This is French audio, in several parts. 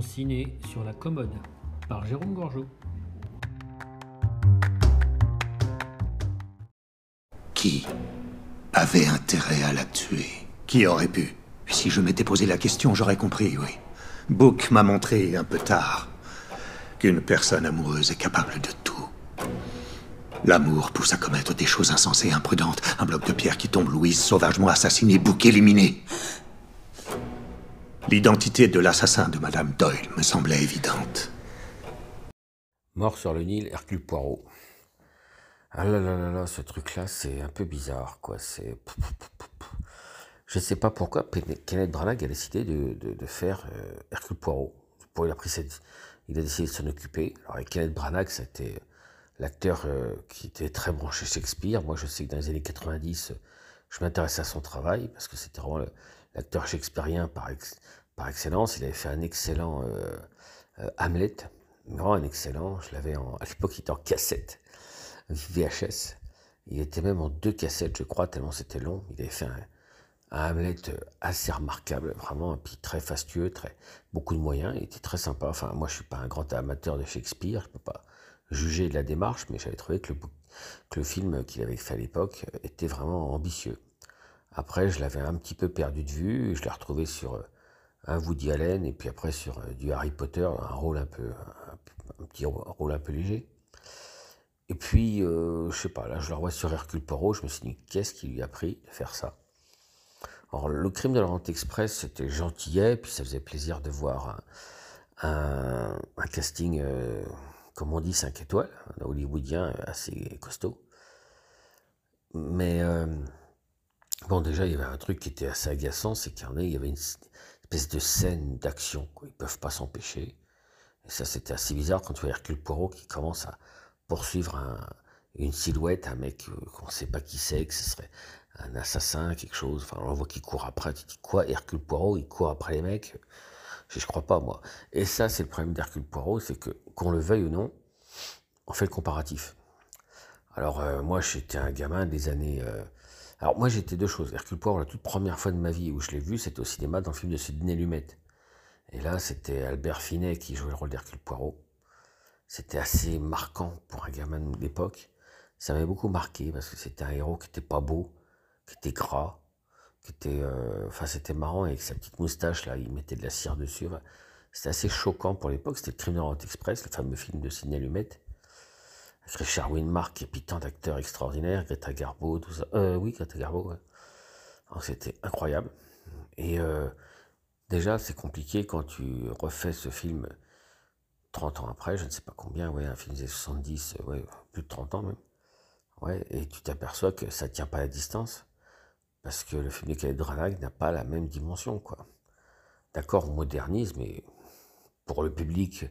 Sur la commode par Jérôme Gorgeau. Qui avait intérêt à la tuer? Qui aurait pu? Si je m'étais posé la question, j'aurais compris, oui. Book m'a montré un peu tard qu'une personne amoureuse est capable de tout. L'amour pousse à commettre des choses insensées, imprudentes. Un bloc de pierre qui tombe, Louise sauvagement assassinée, Book éliminé. L'identité de l'assassin de Madame Doyle me semblait évidente. Mort sur le Nil, Hercule Poirot. Ah là là là là, ce truc-là, c'est un peu bizarre, quoi. C'est. Je ne sais pas pourquoi Kenneth Branagh a décidé de, faire euh, Hercule Poirot. Il, a pris cette... il a décidé de s'en occuper. Alors, avec Kenneth Branagh, c'était l'acteur euh, qui était très branché Shakespeare. Moi, je sais que dans les années 90, je m'intéressais à son travail parce que c'était vraiment l'acteur shakespearien par, par excellence. Il avait fait un excellent euh, euh, Hamlet, vraiment un excellent. Je l'avais à l'époque, il était en cassette, VHS. Il était même en deux cassettes, je crois, tellement c'était long. Il avait fait un, Hamlet assez remarquable, vraiment, puis très fastueux, très beaucoup de moyens. Il était très sympa. Enfin, moi, je suis pas un grand amateur de Shakespeare, je peux pas juger de la démarche, mais j'avais trouvé que le film qu'il avait fait à l'époque était vraiment ambitieux. Après, je l'avais un petit peu perdu de vue, je l'ai retrouvé sur euh, un Woody Allen et puis après sur euh, du Harry Potter, un rôle un peu, un, petit rôle un peu léger. Et puis, euh, je sais pas, là je le revois sur Hercule Poirot, je me suis dit, qu'est-ce qui lui a pris de faire ça? Alors, le crime de l'Orient Express, c'était gentillet, puis ça faisait plaisir de voir un, casting, comme on dit, 5 étoiles, un hollywoodien assez costaud. Mais Bon, déjà, il y avait un truc qui était assez agaçant, c'est qu'il y, avait une espèce de scène d'action. Ils ne peuvent pas s'empêcher. Et ça, c'était assez bizarre quand tu vois Hercule Poirot qui commence à poursuivre une silhouette, un mec euh, qu'on ne sait pas qui c'est, que ce serait un assassin, quelque chose. Enfin, on voit qu'il court après. Tu dis quoi Hercule Poirot, il court après les mecs? Je ne crois pas, moi. Et ça, c'est le problème d'Hercule Poirot, c'est que, qu'on le veuille ou non, on fait le comparatif. Alors, euh, moi, j'étais un gamin des années. Euh, alors moi j'étais deux choses. Hercule Poirot, la toute première fois de ma vie où je l'ai vu, c'était au cinéma dans le film de Sidney Lumet. Et là, c'était Albert Finet qui jouait le rôle d'Hercule Poirot. C'était assez marquant pour un gamin de l'époque. Ça m'avait beaucoup marqué parce que c'était un héros qui était pas beau, qui était gras, qui était, euh, enfin c'était marrant avec sa petite moustache là, il mettait de la cire dessus. C'était assez choquant pour l'époque. C'était le Crime de Express, le fameux film de Sidney Lumet. Richard Winmark et puis tant d'acteurs extraordinaires, Greta Garbo, tout ça. Euh, oui, Greta Garbo, ouais. C'était incroyable. Et euh, déjà, c'est compliqué quand tu refais ce film 30 ans après, je ne sais pas combien, ouais, un film des 70, ouais, plus de 30 ans même. Ouais, et tu t'aperçois que ça ne tient pas à la distance, parce que le film de Kenneth Branagh n'a pas la même dimension, quoi. D'accord, on modernise, mais pour le public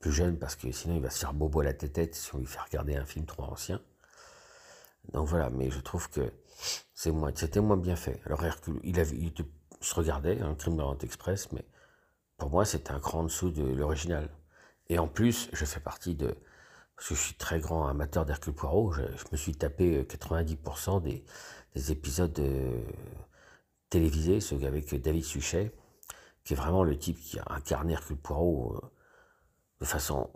plus jeune parce que sinon il va se faire bobo à la tête si on lui fait regarder un film trop ancien. Donc voilà, mais je trouve que c'est moins, c'était moins bien fait. Alors Hercule, il, avait, il se regardait, un crime dans Express, mais pour moi c'était un cran en dessous de l'original. Et en plus, je fais partie de, parce que je suis très grand amateur d'Hercule Poirot, je, me suis tapé 90% des, des, épisodes euh, télévisés, ceux avec David Suchet, qui est vraiment le type qui a incarné Hercule Poirot. Euh, de façon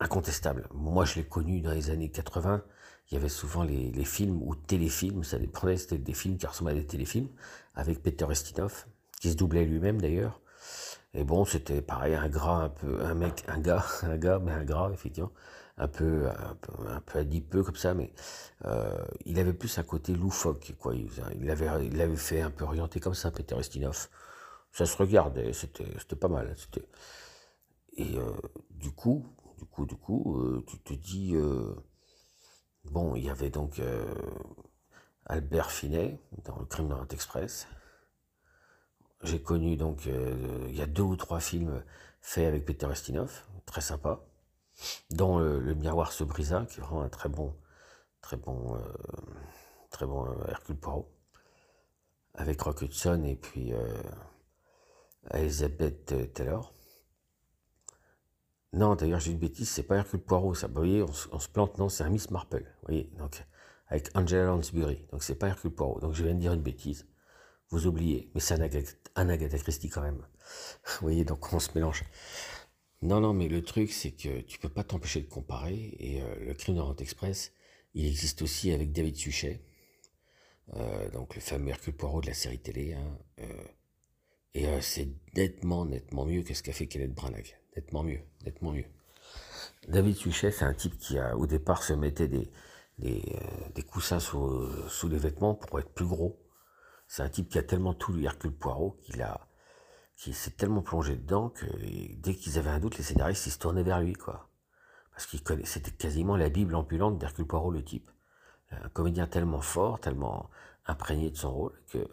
incontestable. Moi, je l'ai connu dans les années 80. Il y avait souvent les, films ou téléfilms, ça dépendait, c'était des films qui ressemblaient à des téléfilms, avec Peter Estinov, qui se doublait lui-même d'ailleurs. Et bon, c'était pareil, un gras, un peu, un mec, un gars, un gars, mais un gras, effectivement, un peu, un peu, un peu adipeux comme ça, mais euh, il avait plus un côté loufoque, quoi. Il, avait, il avait fait un peu orienté comme ça, Peter Estinov. Ça se regardait, c'était, c'était pas mal. C'était, et euh, du coup, du coup, du coup, euh, tu te dis, euh, bon, il y avait donc Albert Finet dans le Crime dans Express. J'ai connu donc, il y a deux ou trois films faits avec Peter Estinov, très sympa, dont le, Miroir se brisa, qui est vraiment un très bon, très bon, très bon Hercule Poirot, avec Rock Hudson et puis Elizabeth Taylor. Non, d'ailleurs, j'ai une bêtise, c'est pas Hercule Poirot, ça. Vous voyez, on, se plante, non, c'est un Miss Marple. Vous voyez, donc, avec Angela Lansbury. Donc, c'est pas Hercule Poirot. Donc, je viens de dire une bêtise. vous oubliez. Mais c'est un, Agatha Christie quand même. Vous voyez, donc on se mélange. Non, non, mais le truc, c'est que tu peux pas t'empêcher de comparer. Et euh, le crime d'Orient Express, il existe aussi avec David Suchet, euh, donc le fameux Hercule Poirot de la série télé. Hein, euh, et c'est nettement, nettement mieux que ce qu'a fait Kenneth Branagh. Nettement mieux, nettement mieux. David Suchet, c'est un type qui, a, au départ, se mettait des, des, coussins sous, sous les vêtements pour être plus gros. C'est un type qui a tellement tout lu Hercule Poirot qu'il a qui s'est tellement plongé dedans que dès qu'ils avaient un doute, les scénaristes ils se tournaient vers lui, quoi. Parce qu'il c'était quasiment la Bible ambulante d'Hercule Poirot, le type. Un comédien tellement fort, tellement imprégné de son rôle, que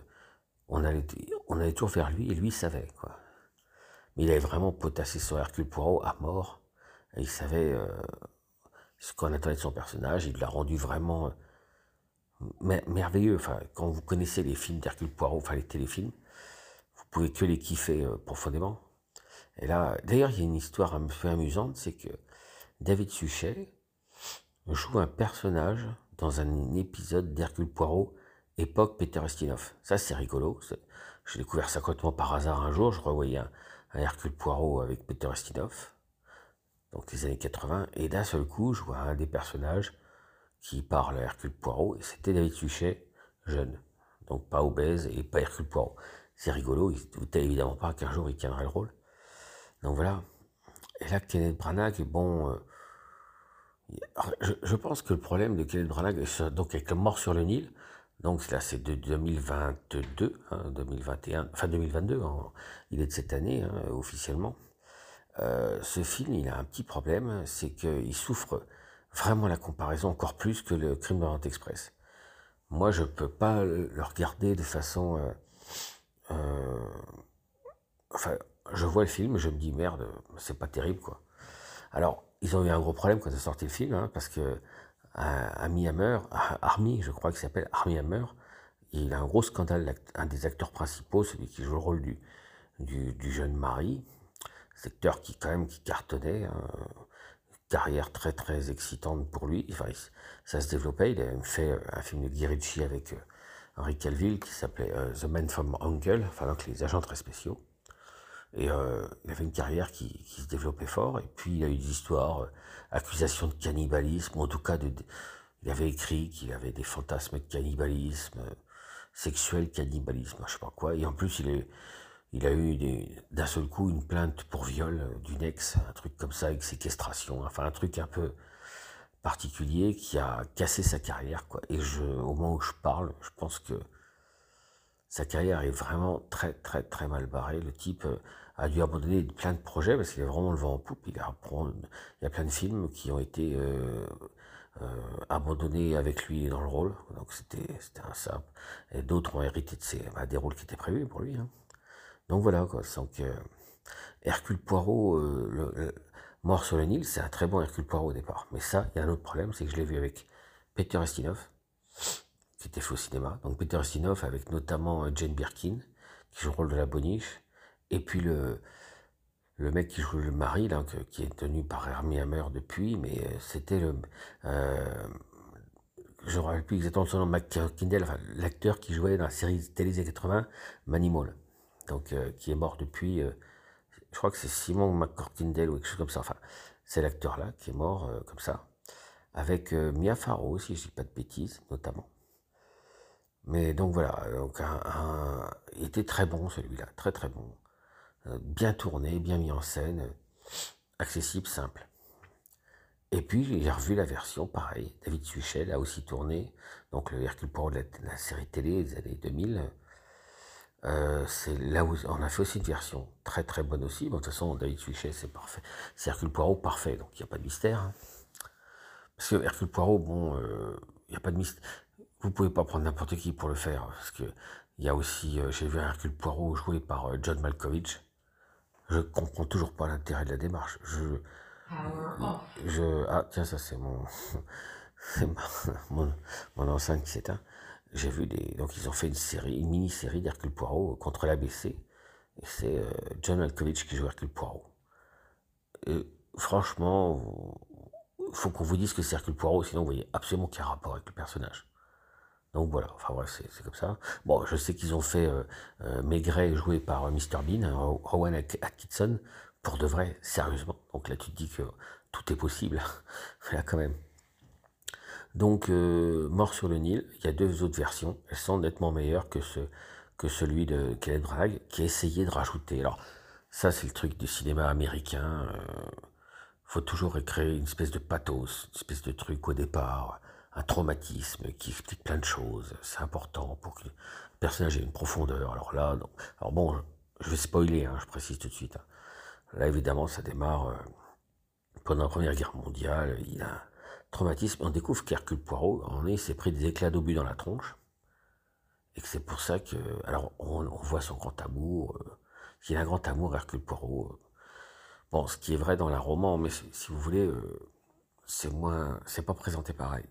on allait, on allait toujours vers lui et lui savait, quoi. Il avait vraiment potassé sur Hercule Poirot à mort. Il savait euh, ce qu'on attendait de son personnage. Il l'a rendu vraiment euh, merveilleux. Enfin, quand vous connaissez les films d'Hercule Poirot, enfin les téléfilms, pouvez que les kiffer euh, profondément. Et là, d'ailleurs, il y a une histoire un peu amusante, c'est que David Suchet joue un personnage dans un épisode d'Hercule Poirot, époque Peter Ustinov. Ça, c'est rigolo. J'ai découvert ça complètement par hasard un jour. Je revoyais un, Hercule Poirot avec Peter Ustinov, donc les années 80, et d'un seul coup, je vois un des personnages qui parle à Hercule Poirot, et c'était David Suchet, jeune. Donc pas obèse et pas Hercule Poirot c'est rigolo, il ne doutait évidemment pas qu'un jour il tiendrait le rôle. Donc voilà. Et là, Kenneth Branagh, bon, euh, je, pense que le problème de Kenneth Branagh, donc avec mort sur le Nil, donc là c'est de 2022, 2021, hein, enfin 2022, il est de cette année hein, officiellement. Euh, ce film, il a un petit problème, c'est qu'il souffre vraiment la comparaison encore plus que le Crime de Express. Moi, je peux pas le regarder de façon euh, euh, enfin, je vois le film, je me dis merde, c'est pas terrible quoi. Alors, ils ont eu un gros problème quand ils ont sorti le film, hein, parce que Army Hammer, Army, je crois qu'il s'appelle Army Hammer, il a un gros scandale, un des acteurs principaux, celui qui joue le rôle du, jeune mari, cet acteur qui quand même qui cartonnait, hein, carrière très très excitante pour lui, enfin, ça se développait, il a même fait un film de Guy Ritchie avec euh, Henri Calville qui s'appelait euh, The Man from Uncle, enfin donc les agents très spéciaux. Et euh, il avait une carrière qui, se développait fort, et puis il a eu des histoires, euh, accusations de cannibalisme, en tout cas de, il avait écrit qu'il avait des fantasmes de cannibalisme, sexuel cannibalisme, je sais pas quoi, et en plus il, il a eu d'un seul coup une plainte pour viol d'une ex, un truc comme ça, avec séquestration, enfin un truc un peu particulier qui a cassé sa carrière. Quoi. Et je, au moment où je parle, je pense que sa carrière est vraiment très très très mal barrée. Le type euh, a dû abandonner plein de projets parce qu'il a vraiment le vent en poupe. Il, a, y a plein de films qui ont été euh, euh, abandonnés avec lui dans le rôle. Donc c'était un sap. Et d'autres ont hérité de ses, bah, des rôles qui étaient prévus pour lui. Hein. Donc voilà, quoi. Hercule Poirot, Mort sur le Nil, c'est un très bon Hercule Poirot au départ. Mais ça, il y a un autre problème, c'est que je l'ai vu avec Peter Ustinov, qui était fait au cinéma. Donc Peter Ustinov avec notamment euh, Jane Birkin, qui joue le rôle de la boniche. Et puis le, le mec qui joue le mari, là, qui est tenu par Hermie Hammer depuis, mais euh, c'était le... Euh, je ne me rappelle plus exactement son nom, McKindle, l'acteur qui jouait dans la série télé 80, Manimal, donc qui est mort depuis je crois que c'est Simon McCorkindale ou quelque chose comme ça. Enfin, c'est l'acteur-là qui est mort comme ça. Avec Mia Farrow, si je dis pas de bêtises, notamment. Mais donc voilà, il était très bon celui-là, très très bon. Euh, bien tourné, bien mis en scène, accessible, simple. Et puis j'ai revu la version, pareil, David Suchel a aussi tourné, donc le Hercule Poirot de la, série télé des années 2000, euh, c'est là où on a fait aussi une version très très bonne aussi. Bon, de toute façon, David Suchet, c'est parfait. Hercule Poirot parfait, donc il n'y a pas de mystère. Hein. Parce que Hercule Poirot, bon, euh, il n'y a pas de mystère. Vous pouvez pas prendre n'importe qui pour le faire. Parce que il y a aussi, euh, j'ai vu un Hercule Poirot joué par John Malkovich. Je comprends toujours pas l'intérêt de la démarche. Je, je, ah tiens, ça c'est mon, mon, mon enceinte qui s'éteint j'ai vu des. Donc, ils ont fait une série, une mini-série d'Hercule Poirot contre l'ABC. Et c'est euh, John Malkovich qui joue Hercule Poirot. Et franchement, il faut qu'on vous dise que c'est Hercule Poirot, sinon vous voyez absolument aucun rapport avec le personnage. Donc voilà, enfin c'est comme ça. Bon, je sais qu'ils ont fait euh, euh, Maigret joué par euh, Mr Bean, hein, Rowan Atkinson, pour de vrai, sérieusement. Donc là, tu te dis que tout est possible. là, quand même. Donc, Mort sur le Nil, il y a deux autres versions. Elles sont nettement meilleures que, ce, que celui de Kenneth Bragg, qui a essayé de rajouter. Alors, ça, c'est le truc du cinéma américain. Faut toujours créer une espèce de pathos, une espèce de truc au départ un traumatisme qui explique plein de choses. C'est important pour que le personnage ait une profondeur. Alors là, alors bon, je vais spoiler, hein, je précise tout de suite. Hein. Là, évidemment, ça démarre euh, pendant la Première Guerre mondiale. Il a un traumatisme. On découvre qu'Hercule Poirot, en est, s'est pris des éclats d'obus dans la tronche. Et que c'est pour ça que. Alors, on, voit son grand amour. Euh, il a un grand amour, Hercule Poirot. Euh. Bon, ce qui est vrai dans la roman, mais si vous voulez, c'est moins. C'est pas présenté pareil.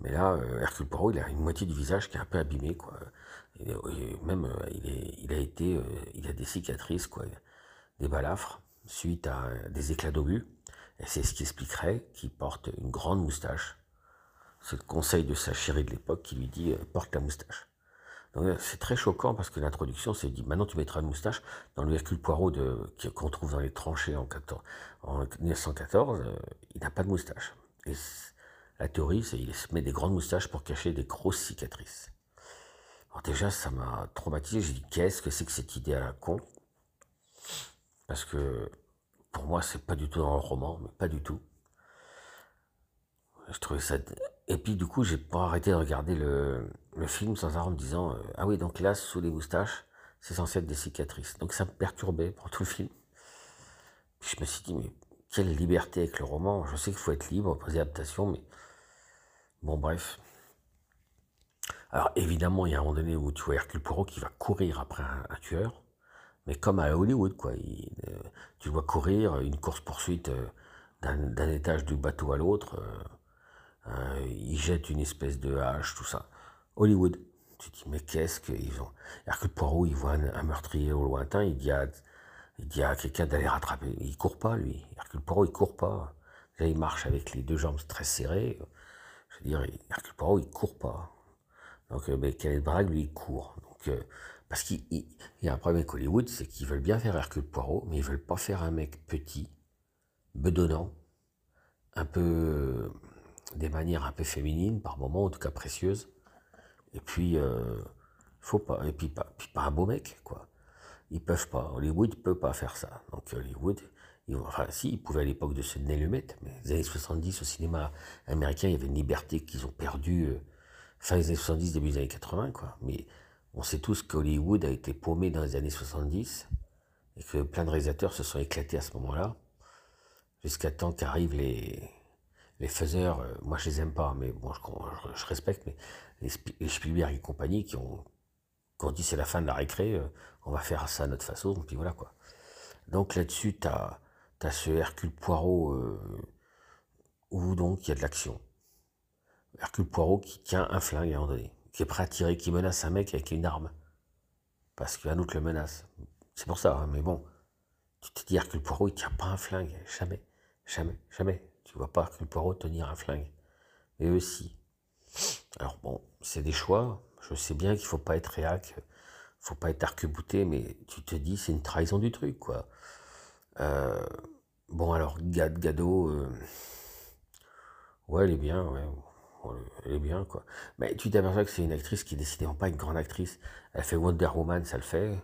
Mais là, euh, Hercule Poirot, il a une moitié du visage qui est un peu abîmé, quoi. même, euh, il, a été, euh, il a des cicatrices, quoi, des balafres, suite à des éclats d'obus. Et c'est ce qui expliquerait qu'il porte une grande moustache. C'est le conseil de sa chérie de l'époque qui lui dit porte la moustache. Donc c'est très choquant parce que l'introduction c'est dit maintenant tu mettras une moustache. Dans le Hercule Poirot qu'on trouve dans les tranchées en, 14, en 1914, il n'a pas de moustache. La théorie, c'est qu'il se met des grandes moustaches pour cacher des grosses cicatrices. Alors déjà, ça m'a traumatisé. J'ai dit, qu'est-ce que c'est que cette idée à la con? Parce que pour moi, c'est pas du tout dans le roman, mais pas du tout. Je trouvais ça. Et puis du coup, j'ai pas arrêté de regarder le, film sans arrêt en me disant euh, ah oui, donc là, sous les moustaches, c'est censé être des cicatrices. Donc ça me perturbait pour tout le film. Puis je me suis dit mais quelle liberté avec le roman. Je sais qu'il faut être libre pour les adaptations, mais Bon, bref. Alors, évidemment, il y a un moment donné où tu vois Hercule Poirot qui va courir après un, tueur, mais comme à Hollywood, quoi. Euh, tu vois courir une course-poursuite euh, d'un étage du bateau à l'autre. Euh, il jette une espèce de hache, tout ça. Hollywood. Tu te dis, mais qu'est-ce qu'ils ont? Hercule Poirot, il voit un, meurtrier au lointain, il dit à, il à quelqu'un d'aller rattraper. Il court pas, lui. Hercule Poirot, il court pas. Là, il marche avec les deux jambes très serrées. Je veux dire, Hercule Poirot, il court pas. Donc, euh, mais Kenneth Bragg, lui, il court. Donc, euh, parce qu'il y a un problème avec Hollywood, c'est qu'ils veulent bien faire Hercule Poirot, mais ils veulent pas faire un mec petit, bedonnant, un peu, euh, des manières un peu féminines par moments, en tout cas précieuses. Et puis, euh, faut pas, et puis pas, puis pas un beau mec, quoi. Ils peuvent pas. Hollywood peut pas faire ça. Donc Hollywood, Enfin, si, ils pouvaient à l'époque de se mettre, mais les années 70 au cinéma américain, il y avait une liberté qu'ils ont perdue euh, fin des années 70, début des années 80, quoi. Mais on sait tous qu'Hollywood a été paumé dans les années 70 et que plein de réalisateurs se sont éclatés à ce moment-là, jusqu'à temps qu'arrivent les, les faiseurs. Euh, moi, je les aime pas, mais bon, je, respecte, mais les, Spielberg et compagnie qui ont, dit c'est la fin de la récré, euh, on va faire ça à notre façon, puis voilà quoi. Donc là-dessus, tu as T'as ce Hercule Poirot euh, où donc il y a de l'action. Hercule Poirot qui tient un flingue à un moment donné, qui est prêt à tirer, qui menace un mec avec une arme. Parce qu'un autre le menace. C'est pour ça, hein, mais bon. Tu te dis Hercule Poirot, il tient pas un flingue. Jamais. Jamais. Jamais. Tu vois pas Hercule Poirot tenir un flingue. Mais eux aussi. Alors bon, c'est des choix. Je sais bien qu'il faut pas être réac, faut pas être arc-bouté, mais tu te dis c'est une trahison du truc, quoi. Euh, bon, alors, Gad Gado, euh, ouais, elle est bien, ouais. Elle est bien, quoi. Mais tu t'aperçois que c'est une actrice qui est décidément pas une grande actrice. Elle fait Wonder Woman, ça le fait.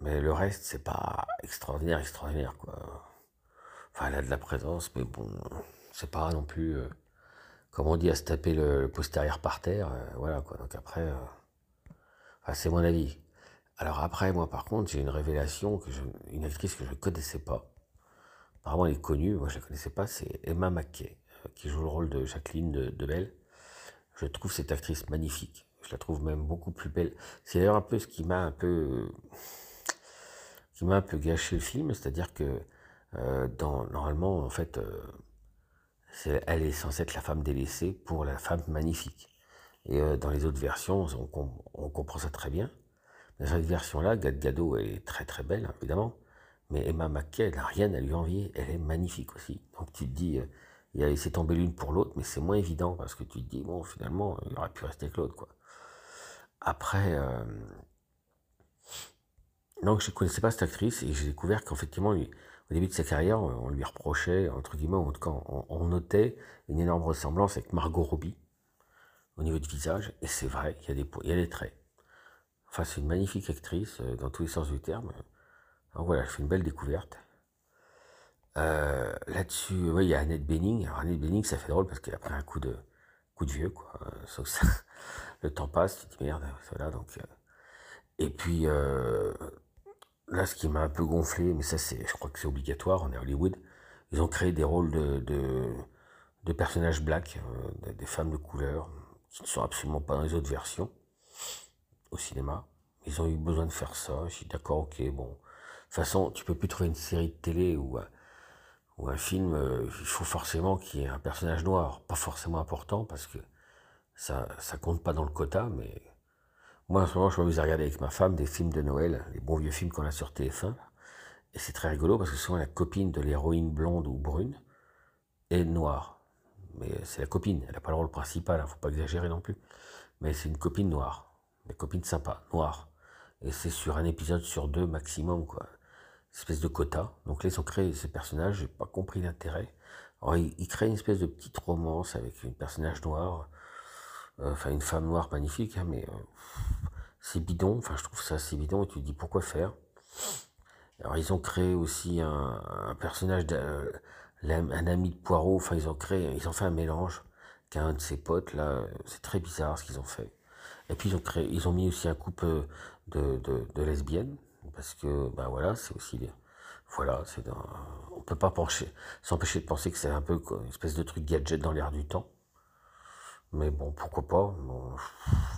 Mais le reste, c'est pas extraordinaire, extraordinaire, quoi. Enfin, elle a de la présence, mais bon, c'est pas non plus, euh, comme on dit, à se taper le, postérieur par terre. voilà, quoi. Donc après, c'est mon avis. Alors après, moi par contre, j'ai une révélation, que une actrice que je ne connaissais pas. Apparemment, elle est connue, moi je ne la connaissais pas, c'est Emma McKay, euh, qui joue le rôle de Jacqueline de. Je trouve cette actrice magnifique. Je la trouve même beaucoup plus belle. C'est d'ailleurs un peu ce qui m'a un peu, qui m'a un peu gâché le film, c'est-à-dire que euh, dans, normalement, en fait, euh, elle est censée être la femme délaissée pour la femme magnifique. Et dans les autres versions, on comprend ça très bien. Dans cette version-là, Gad Gadot est très très belle, évidemment, mais Emma McKay, elle n'a rien à lui envier, elle est magnifique aussi. Donc tu te dis, euh, il a laissé tomber l'une pour l'autre, mais c'est moins évident parce que tu te dis, bon, finalement, il aurait pu rester avec l'autre, quoi. Après, euh, donc je ne connaissais pas cette actrice et j'ai découvert qu'effectivement, au début de sa carrière, on lui reprochait, entre guillemets, en tout cas, on, notait une énorme ressemblance avec Margot Robbie au niveau du visage, et c'est vrai, il y a des traits. Enfin, c'est une magnifique actrice euh, dans tous les sens du terme. Donc voilà, je fais une belle découverte. Euh, là-dessus, il y a Annette Bening. Alors, Annette Bening, ça fait drôle parce qu'elle a pris un coup de, coup de vieux, quoi. Sauf ça, le temps passe, tu te dis merde, voilà, donc. Euh. et puis, là, ce qui m'a un peu gonflé, mais ça, c'est, je crois que c'est obligatoire, on est à Hollywood, ils ont créé des rôles de, de, personnages blacks, des femmes de couleur, qui ne sont absolument pas dans les autres versions au cinéma. Ils ont eu besoin de faire ça. Je suis d'accord, ok, bon. De toute façon, tu peux plus trouver une série de télé ou, un film, euh, il faut forcément qu'il y ait un personnage noir. Pas forcément important parce que ça, ça compte pas dans le quota, mais moi en ce moment, je m'amuse à regarder avec ma femme des films de Noël, les bons vieux films qu'on a sur TF1. Et c'est très rigolo parce que souvent la copine de l'héroïne blonde ou brune est noire. Mais c'est la copine, elle n'a pas le rôle principal, ne hein, faut pas exagérer non plus. Mais c'est une copine noire des copines sympas, noires. Et c'est sur un épisode sur deux maximum, quoi. espèce de quota. Donc là, ils ont créé ces personnages, j'ai pas compris l'intérêt. Alors, ils, créent une espèce de petite romance avec une personnage noir, euh, enfin une femme noire magnifique, hein, mais euh, c'est bidon, enfin je trouve ça assez bidon, et tu te dis pourquoi faire? Alors ils ont créé aussi un, personnage, un ami de Poirot, enfin ils ont créé, ils ont fait un mélange qu'un de ses potes, là, c'est très bizarre ce qu'ils ont fait. Et puis ils ont, mis aussi un couple de, de, lesbiennes, parce que ben voilà, c'est aussi voilà, c'est on peut pas s'empêcher de penser que c'est un peu une espèce de truc gadget dans l'air du temps. Mais bon, pourquoi pas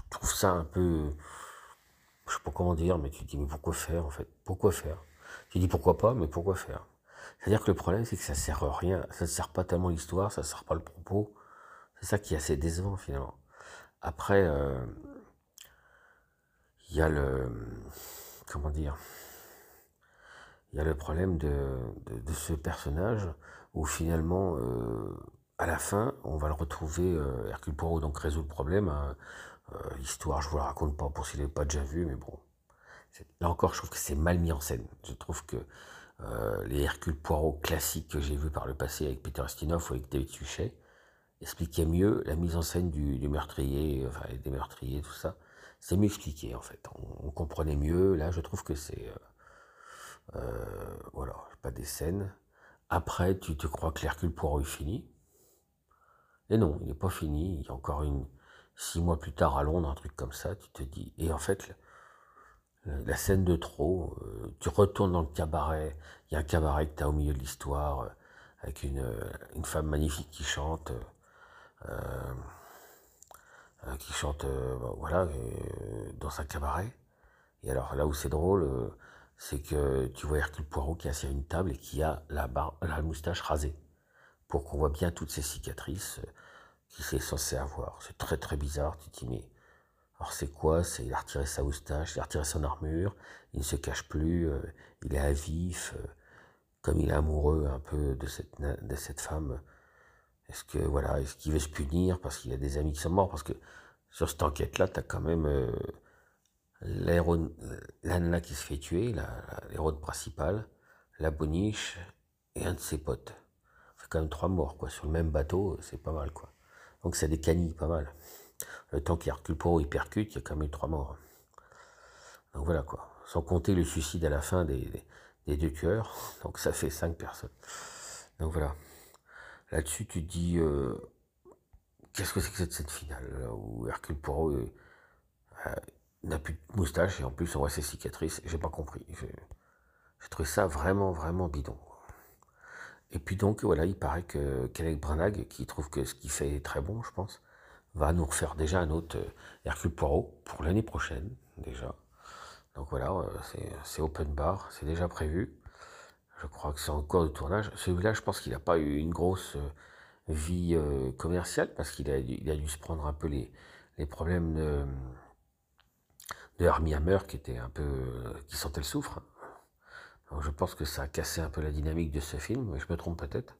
Je trouve ça un peu, je sais pas comment dire, mais tu te dis mais pourquoi faire en fait? Pourquoi faire? Tu dis pourquoi pas, mais pourquoi faire? C'est-à-dire que le problème c'est que ça sert à rien, ça ne sert pas tellement l'histoire, ça ne sert pas le propos. C'est ça qui est assez décevant finalement. Après, euh, il y a le comment dire il y a le problème de, ce personnage où finalement euh, à la fin on va le retrouver euh, Hercule Poirot donc résout le problème hein. euh, l'histoire je vous la raconte pas pour s'il n'est pas déjà vu mais bon. Là encore je trouve que c'est mal mis en scène. Je trouve que les Hercule Poirot classiques que j'ai vus par le passé avec Peter Ustinov ou avec David Suchet expliquaient mieux la mise en scène du, du meurtrier enfin des meurtriers tout ça c'est mieux expliqué en fait. On, comprenait mieux. Là, je trouve que c'est euh, euh, voilà, pas des scènes. Après, tu te crois que l'Hercule Poirot est fini. Et non, il n'est pas fini. Il y a encore une six mois plus tard à Londres, un truc comme ça. Tu te dis. Et en fait, la scène de trop, euh, tu retournes dans le cabaret. Il y a un cabaret que tu as au milieu de l'histoire avec une, une, femme magnifique qui chante. Euh, qui chante euh, bah, voilà, euh, dans un cabaret. Et alors là où c'est drôle, c'est que tu vois Hercule Poirot qui est assis à une table et qui a la, la moustache rasée, pour qu'on voit bien toutes ces cicatrices qu'il s'est censé avoir. C'est très très bizarre, tu te dis mais... Alors c'est quoi? C'est il a retiré sa moustache, il a retiré son armure, il ne se cache plus, il est à vif, comme il est amoureux un peu de cette, de cette femme, est-ce que voilà, est-ce qu'il veut se punir parce qu'il a des amis qui sont morts? Parce que sur cette enquête-là, tu as quand même euh, l'Anna qui se fait tuer, l'héroïne principale, la boniche et un de ses potes. Ça fait quand même trois morts, quoi. Sur le même bateau, c'est pas mal, quoi. Donc c'est des canilles, pas mal. Le temps qu'il recule pour il percute, il y a quand même eu trois morts. Donc voilà, quoi. Sans compter le suicide à la fin des, des deux tueurs. Donc ça fait cinq personnes. Donc voilà. Là-dessus, tu te dis, euh, qu'est-ce que c'est que cette finale, où Hercule Poirot euh, euh, n'a plus de moustache et en plus on voit ses cicatrices, j'ai pas compris. J'ai trouvé ça vraiment, vraiment bidon. Et puis donc, voilà, il paraît que Kenneth Branagh, qui trouve que ce qu'il fait est très bon, je pense, va nous refaire déjà un autre Hercule Poirot pour l'année prochaine, déjà. Donc voilà, c'est open bar, c'est déjà prévu. Je crois que c'est en cours de tournage. Celui-là, je pense qu'il n'a pas eu une grosse euh, vie euh, commerciale parce qu'il a, dû se prendre un peu les, problèmes de, de Hammer qui était un peu euh, qui sentait le soufre. je pense que ça a cassé un peu la dynamique de ce film, mais je me trompe peut-être.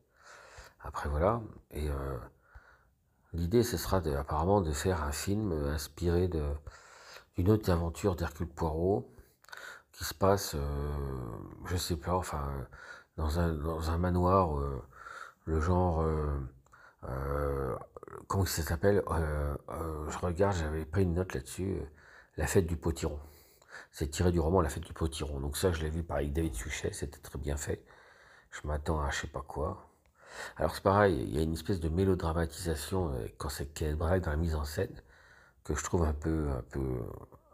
Après voilà, et l'idée ce sera apparemment de faire un film inspiré d'une autre aventure d'Hercule Poirot qui se passe, je sais pas, enfin dans un, dans un manoir, le genre comment ça s'appelle Je regarde, j'avais pris une note là-dessus. La fête du potiron. C'est tiré du roman La fête du potiron. Donc ça, je l'ai vu par David Suchet, c'était très bien fait. Je m'attends à je sais pas quoi. Alors c'est pareil, il y a une espèce de mélodramatisation euh, quand c'est Kenneth Branagh dans la mise en scène que je trouve un peu, un peu,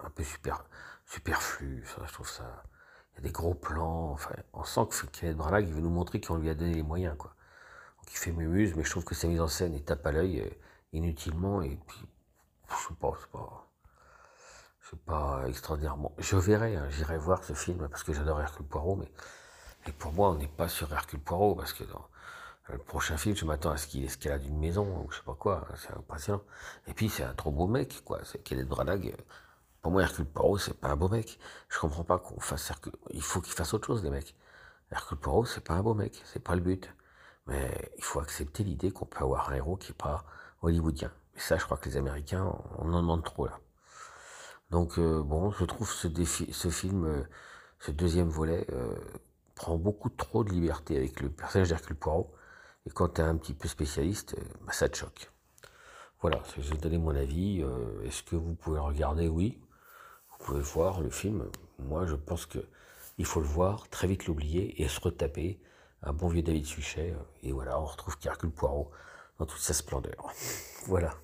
un peu super, superflu. je trouve ça. Il y a des gros plans. Enfin, on sent que Kenneth Branagh il veut nous montrer qu'on lui a donné les moyens, quoi. Donc il fait mumuse, mais je trouve que sa mise en scène il tape à l'œil euh, inutilement et puis je sais pas, c'est pas c'est pas extraordinairement. Je verrai, hein, j'irai voir ce film parce que j'adore Hercule Poirot, mais, pour moi, on n'est pas sur Hercule Poirot parce que dans le prochain film, je m'attends à ce qu'il escalade une maison ou je sais pas quoi. Hein, c'est impressionnant. Et puis, c'est un trop beau mec, quoi. C'est Kenneth Branagh. Pour moi, Hercule Poirot, c'est pas un beau mec. Je comprends pas qu'on fasse Hercule. Il faut qu'il fasse autre chose, les mecs. Hercule Poirot, c'est pas un beau mec. C'est pas le but. Mais il faut accepter l'idée qu'on peut avoir un héros qui est pas hollywoodien. Et ça, je crois que les Américains, on en demande trop, là. Donc euh, bon, je trouve ce, ce film, euh, ce deuxième volet, euh, prend beaucoup trop de liberté avec le personnage d'Hercule Poirot. Et quand tu es un petit peu spécialiste, bah, ça te choque. Voilà, je vais donner mon avis. Est-ce que vous pouvez regarder? Oui. Vous pouvez voir le film. Moi, je pense que il faut le voir, très vite l'oublier et se retaper un bon vieux David Suchet. Et voilà, on retrouve Hercule Poirot dans toute sa splendeur. Voilà.